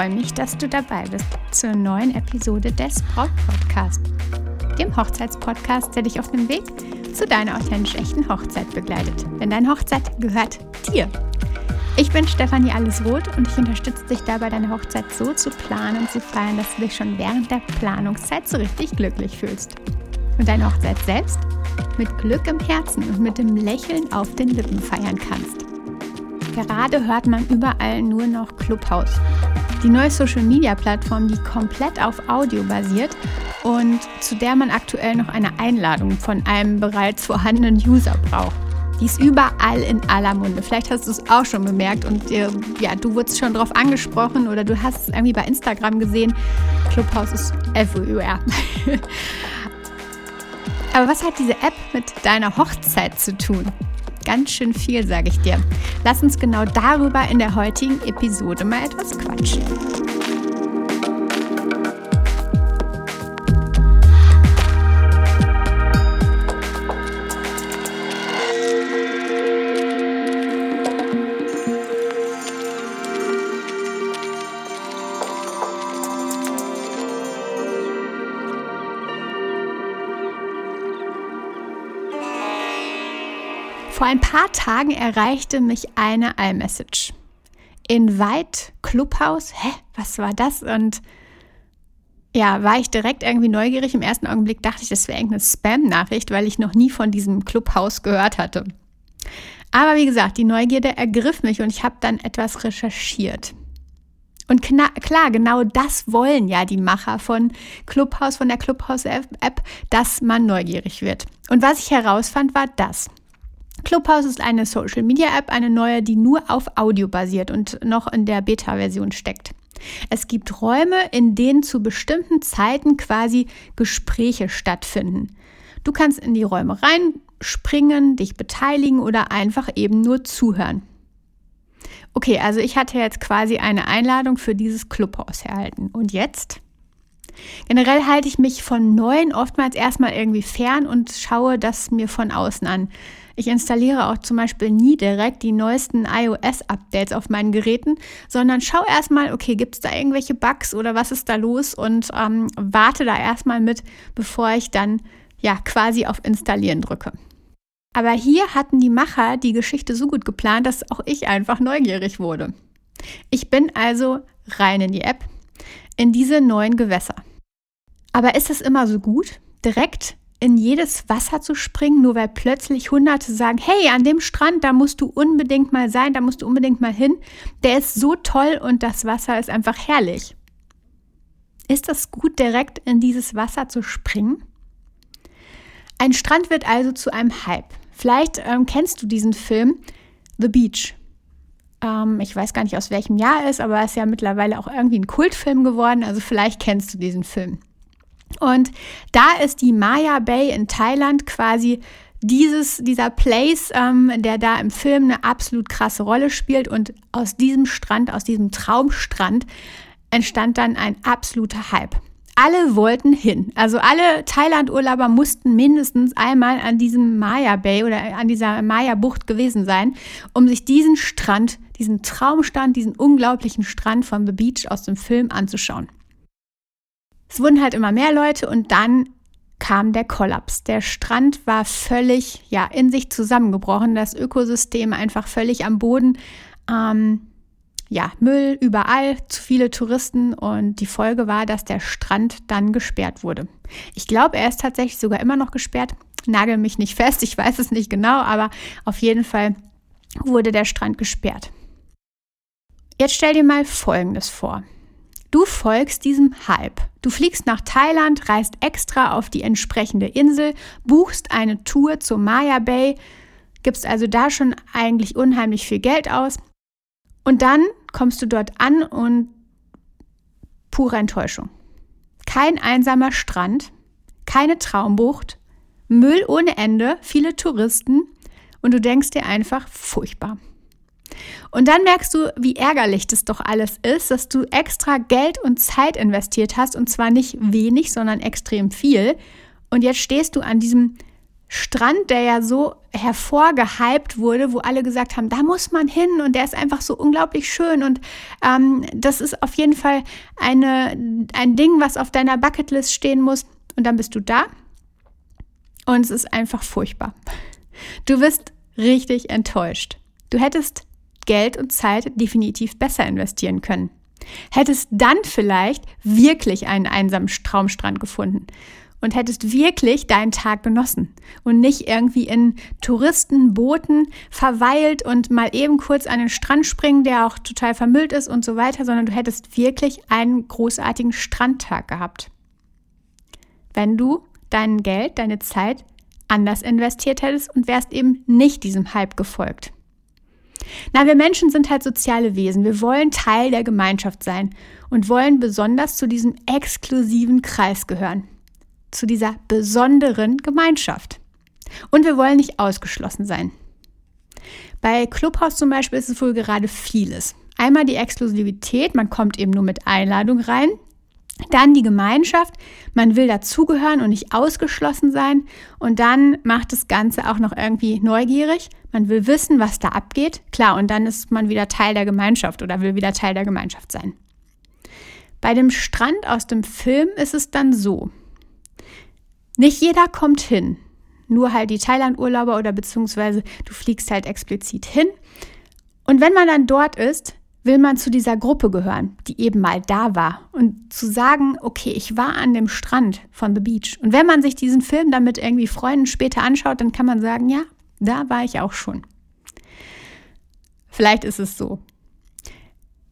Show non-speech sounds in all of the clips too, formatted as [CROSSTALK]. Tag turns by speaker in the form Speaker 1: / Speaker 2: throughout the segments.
Speaker 1: freue mich, dass du dabei bist zur neuen Episode des Braut Podcast, dem Hochzeitspodcast, der dich auf dem Weg zu deiner authentisch echten Hochzeit begleitet. Denn deine Hochzeit gehört dir. Ich bin Stefanie Allesroth und ich unterstütze dich dabei, deine Hochzeit so zu planen und zu feiern, dass du dich schon während der Planungszeit so richtig glücklich fühlst. Und deine Hochzeit selbst mit Glück im Herzen und mit dem Lächeln auf den Lippen feiern kannst. Gerade hört man überall nur noch Clubhouse. Die neue Social-Media-Plattform, die komplett auf Audio basiert und zu der man aktuell noch eine Einladung von einem bereits vorhandenen User braucht. Die ist überall in aller Munde. Vielleicht hast du es auch schon bemerkt und äh, ja, du wurdest schon darauf angesprochen oder du hast es irgendwie bei Instagram gesehen. Clubhouse ist everywhere. [LAUGHS] Aber was hat diese App mit deiner Hochzeit zu tun? Ganz schön viel, sage ich dir. Lass uns genau darüber in der heutigen Episode mal etwas quatschen. Ein paar Tagen erreichte mich eine iMessage. Invite Clubhouse? Hä, was war das? Und ja, war ich direkt irgendwie neugierig. Im ersten Augenblick dachte ich, das wäre irgendeine Spam-Nachricht, weil ich noch nie von diesem Clubhouse gehört hatte. Aber wie gesagt, die Neugierde ergriff mich und ich habe dann etwas recherchiert. Und klar, genau das wollen ja die Macher von Clubhouse, von der Clubhouse-App, dass man neugierig wird. Und was ich herausfand, war das. Clubhouse ist eine Social Media App, eine neue, die nur auf Audio basiert und noch in der Beta-Version steckt. Es gibt Räume, in denen zu bestimmten Zeiten quasi Gespräche stattfinden. Du kannst in die Räume reinspringen, dich beteiligen oder einfach eben nur zuhören. Okay, also ich hatte jetzt quasi eine Einladung für dieses Clubhouse erhalten. Und jetzt? Generell halte ich mich von neuen oftmals erstmal irgendwie fern und schaue das mir von außen an. Ich installiere auch zum Beispiel nie direkt die neuesten iOS-Updates auf meinen Geräten, sondern schaue erstmal, okay, gibt es da irgendwelche Bugs oder was ist da los und ähm, warte da erstmal mit, bevor ich dann ja quasi auf Installieren drücke. Aber hier hatten die Macher die Geschichte so gut geplant, dass auch ich einfach neugierig wurde. Ich bin also rein in die App, in diese neuen Gewässer. Aber ist es immer so gut, direkt in jedes Wasser zu springen, nur weil plötzlich Hunderte sagen, hey, an dem Strand, da musst du unbedingt mal sein, da musst du unbedingt mal hin. Der ist so toll und das Wasser ist einfach herrlich. Ist es gut, direkt in dieses Wasser zu springen? Ein Strand wird also zu einem Hype. Vielleicht ähm, kennst du diesen Film The Beach. Ähm, ich weiß gar nicht, aus welchem Jahr er ist, aber er ist ja mittlerweile auch irgendwie ein Kultfilm geworden. Also vielleicht kennst du diesen Film. Und da ist die Maya Bay in Thailand quasi dieses, dieser Place, ähm, der da im Film eine absolut krasse Rolle spielt. Und aus diesem Strand, aus diesem Traumstrand, entstand dann ein absoluter Hype. Alle wollten hin. Also alle Thailand-Urlauber mussten mindestens einmal an diesem Maya Bay oder an dieser Maya Bucht gewesen sein, um sich diesen Strand, diesen Traumstrand, diesen unglaublichen Strand von The Beach aus dem Film anzuschauen. Es wurden halt immer mehr Leute und dann kam der Kollaps. Der Strand war völlig ja, in sich zusammengebrochen, das Ökosystem einfach völlig am Boden. Ähm, ja, Müll überall, zu viele Touristen und die Folge war, dass der Strand dann gesperrt wurde. Ich glaube, er ist tatsächlich sogar immer noch gesperrt. Nagel mich nicht fest, ich weiß es nicht genau, aber auf jeden Fall wurde der Strand gesperrt. Jetzt stell dir mal Folgendes vor. Du folgst diesem Hype. Du fliegst nach Thailand, reist extra auf die entsprechende Insel, buchst eine Tour zur Maya Bay, gibst also da schon eigentlich unheimlich viel Geld aus. Und dann kommst du dort an und pure Enttäuschung. Kein einsamer Strand, keine Traumbucht, Müll ohne Ende, viele Touristen und du denkst dir einfach furchtbar. Und dann merkst du, wie ärgerlich das doch alles ist, dass du extra Geld und Zeit investiert hast und zwar nicht wenig, sondern extrem viel. Und jetzt stehst du an diesem Strand, der ja so hervorgehypt wurde, wo alle gesagt haben, da muss man hin und der ist einfach so unglaublich schön und ähm, das ist auf jeden Fall eine, ein Ding, was auf deiner Bucketlist stehen muss und dann bist du da und es ist einfach furchtbar. Du wirst richtig enttäuscht. Du hättest Geld und Zeit definitiv besser investieren können. Hättest dann vielleicht wirklich einen einsamen Traumstrand gefunden und hättest wirklich deinen Tag genossen und nicht irgendwie in Touristenbooten verweilt und mal eben kurz an den Strand springen, der auch total vermüllt ist und so weiter, sondern du hättest wirklich einen großartigen Strandtag gehabt. Wenn du dein Geld, deine Zeit anders investiert hättest und wärst eben nicht diesem Hype gefolgt. Na, wir Menschen sind halt soziale Wesen. Wir wollen Teil der Gemeinschaft sein und wollen besonders zu diesem exklusiven Kreis gehören zu dieser besonderen Gemeinschaft. Und wir wollen nicht ausgeschlossen sein. Bei Clubhouse zum Beispiel ist es wohl gerade vieles. Einmal die Exklusivität, man kommt eben nur mit Einladung rein. Dann die Gemeinschaft, man will dazugehören und nicht ausgeschlossen sein. Und dann macht das Ganze auch noch irgendwie neugierig. Man will wissen, was da abgeht. Klar, und dann ist man wieder Teil der Gemeinschaft oder will wieder Teil der Gemeinschaft sein. Bei dem Strand aus dem Film ist es dann so. Nicht jeder kommt hin. Nur halt die Thailand-Urlauber oder beziehungsweise du fliegst halt explizit hin. Und wenn man dann dort ist, will man zu dieser Gruppe gehören, die eben mal da war. Und zu sagen, okay, ich war an dem Strand von The Beach. Und wenn man sich diesen Film dann mit irgendwie Freunden später anschaut, dann kann man sagen, ja, da war ich auch schon. Vielleicht ist es so.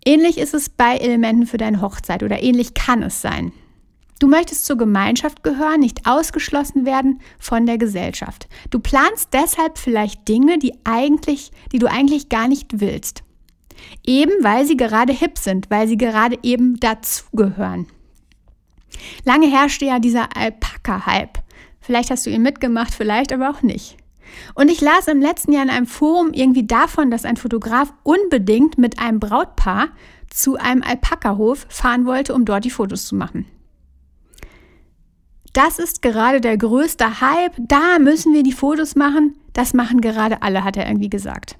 Speaker 1: Ähnlich ist es bei Elementen für deine Hochzeit oder ähnlich kann es sein. Du möchtest zur Gemeinschaft gehören, nicht ausgeschlossen werden von der Gesellschaft. Du planst deshalb vielleicht Dinge, die eigentlich, die du eigentlich gar nicht willst. Eben weil sie gerade hip sind, weil sie gerade eben dazugehören. Lange herrschte ja dieser Alpaka-Hype. Vielleicht hast du ihn mitgemacht, vielleicht aber auch nicht. Und ich las im letzten Jahr in einem Forum irgendwie davon, dass ein Fotograf unbedingt mit einem Brautpaar zu einem Alpaka-Hof fahren wollte, um dort die Fotos zu machen. Das ist gerade der größte Hype, da müssen wir die Fotos machen. Das machen gerade alle, hat er irgendwie gesagt.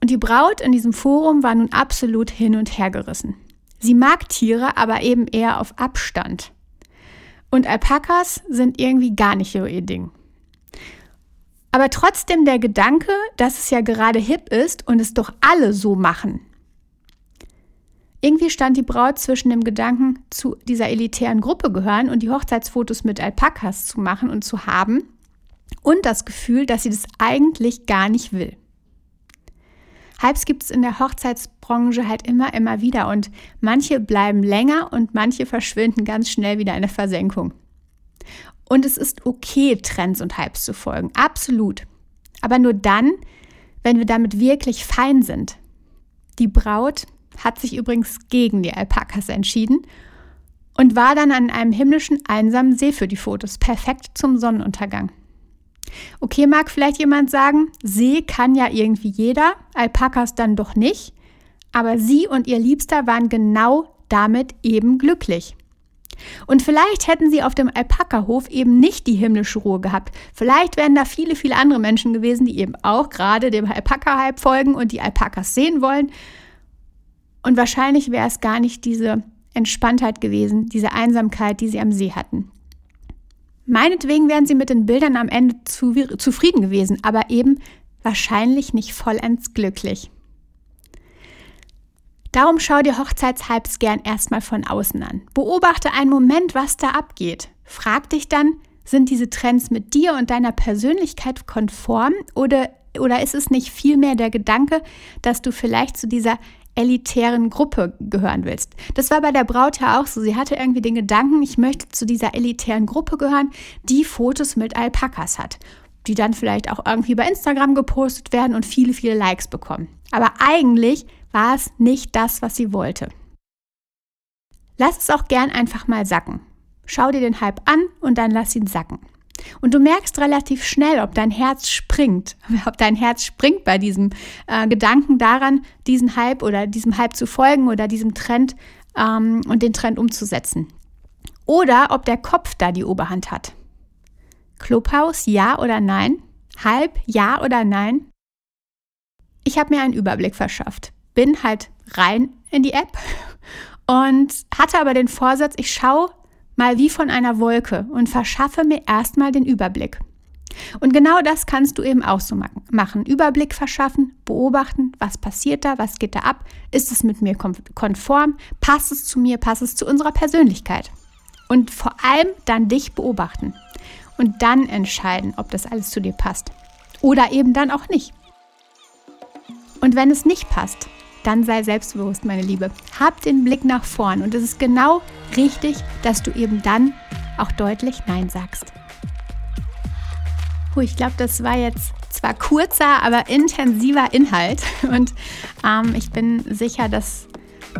Speaker 1: Und die Braut in diesem Forum war nun absolut hin und her gerissen. Sie mag Tiere, aber eben eher auf Abstand. Und Alpakas sind irgendwie gar nicht ihr Ding. Aber trotzdem der Gedanke, dass es ja gerade hip ist und es doch alle so machen, irgendwie stand die Braut zwischen dem Gedanken, zu dieser elitären Gruppe gehören und die Hochzeitsfotos mit Alpakas zu machen und zu haben und das Gefühl, dass sie das eigentlich gar nicht will. Hypes gibt es in der Hochzeitsbranche halt immer, immer wieder und manche bleiben länger und manche verschwinden ganz schnell wieder in der Versenkung. Und es ist okay, Trends und Hypes zu folgen, absolut. Aber nur dann, wenn wir damit wirklich fein sind. Die Braut hat sich übrigens gegen die Alpakas entschieden und war dann an einem himmlischen einsamen See für die Fotos, perfekt zum Sonnenuntergang. Okay, mag vielleicht jemand sagen, See kann ja irgendwie jeder, Alpakas dann doch nicht, aber sie und ihr Liebster waren genau damit eben glücklich. Und vielleicht hätten sie auf dem Alpaka-Hof eben nicht die himmlische Ruhe gehabt. Vielleicht wären da viele, viele andere Menschen gewesen, die eben auch gerade dem Alpaka-Hype folgen und die Alpakas sehen wollen und wahrscheinlich wäre es gar nicht diese Entspanntheit gewesen, diese Einsamkeit, die sie am See hatten. Meinetwegen wären sie mit den Bildern am Ende zu, zufrieden gewesen, aber eben wahrscheinlich nicht vollends glücklich. Darum schau dir Hochzeitshypes gern erstmal von außen an. Beobachte einen Moment, was da abgeht. Frag dich dann, sind diese Trends mit dir und deiner Persönlichkeit konform oder, oder ist es nicht vielmehr der Gedanke, dass du vielleicht zu dieser elitären Gruppe gehören willst. Das war bei der Braut ja auch so. Sie hatte irgendwie den Gedanken, ich möchte zu dieser elitären Gruppe gehören, die Fotos mit Alpakas hat, die dann vielleicht auch irgendwie bei Instagram gepostet werden und viele, viele Likes bekommen. Aber eigentlich war es nicht das, was sie wollte. Lass es auch gern einfach mal sacken. Schau dir den Hype an und dann lass ihn sacken. Und du merkst relativ schnell, ob dein Herz springt, [LAUGHS] ob dein Herz springt bei diesem äh, Gedanken daran, diesen Hype oder diesem Hype zu folgen oder diesem Trend ähm, und den Trend umzusetzen. Oder ob der Kopf da die Oberhand hat. Clubhouse, ja oder nein? Halb, ja oder nein? Ich habe mir einen Überblick verschafft, bin halt rein in die App und hatte aber den Vorsatz, ich schaue mal wie von einer Wolke und verschaffe mir erstmal den Überblick. Und genau das kannst du eben auch so machen. Überblick verschaffen, beobachten, was passiert da, was geht da ab, ist es mit mir konform, passt es zu mir, passt es zu unserer Persönlichkeit. Und vor allem dann dich beobachten und dann entscheiden, ob das alles zu dir passt. Oder eben dann auch nicht. Und wenn es nicht passt, dann sei selbstbewusst, meine Liebe. Hab den Blick nach vorn und es ist genau richtig, dass du eben dann auch deutlich Nein sagst. Puh, ich glaube, das war jetzt zwar kurzer, aber intensiver Inhalt. [LAUGHS] Und ähm, ich bin sicher, dass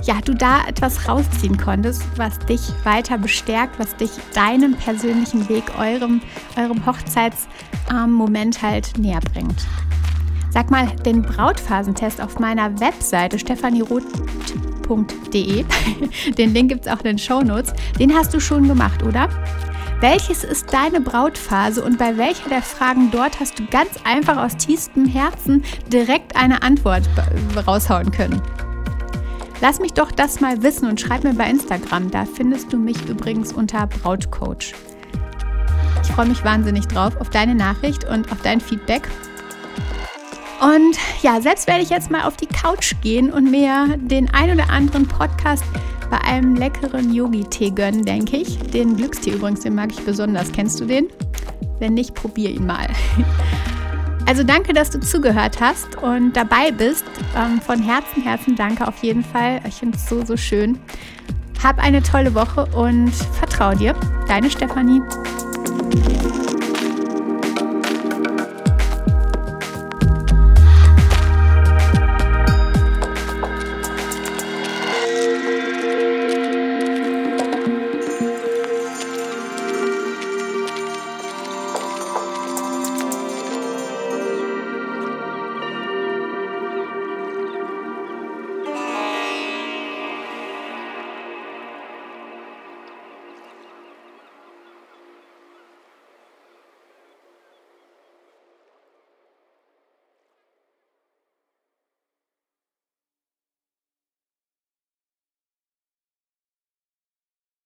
Speaker 1: ja, du da etwas rausziehen konntest, was dich weiter bestärkt, was dich deinem persönlichen Weg, eurem, eurem Hochzeitsmoment ähm, halt näher bringt. Sag mal, den Brautphasentest auf meiner Webseite stephanieroth.de, [LAUGHS] den Link gibt es auch in den Show Notes, den hast du schon gemacht, oder? Welches ist deine Brautphase und bei welcher der Fragen dort hast du ganz einfach aus tiefstem Herzen direkt eine Antwort raushauen können? Lass mich doch das mal wissen und schreib mir bei Instagram. Da findest du mich übrigens unter Brautcoach. Ich freue mich wahnsinnig drauf auf deine Nachricht und auf dein Feedback. Und ja, selbst werde ich jetzt mal auf die Couch gehen und mir den ein oder anderen Podcast bei einem leckeren Yogi-Tee gönnen, denke ich. Den Glückstee übrigens, den mag ich besonders. Kennst du den? Wenn nicht, probier ihn mal. [LAUGHS] Also danke, dass du zugehört hast und dabei bist. Ähm, von Herzen, Herzen danke auf jeden Fall. Ich finde es so, so schön. Hab eine tolle Woche und vertrau dir. Deine Stefanie.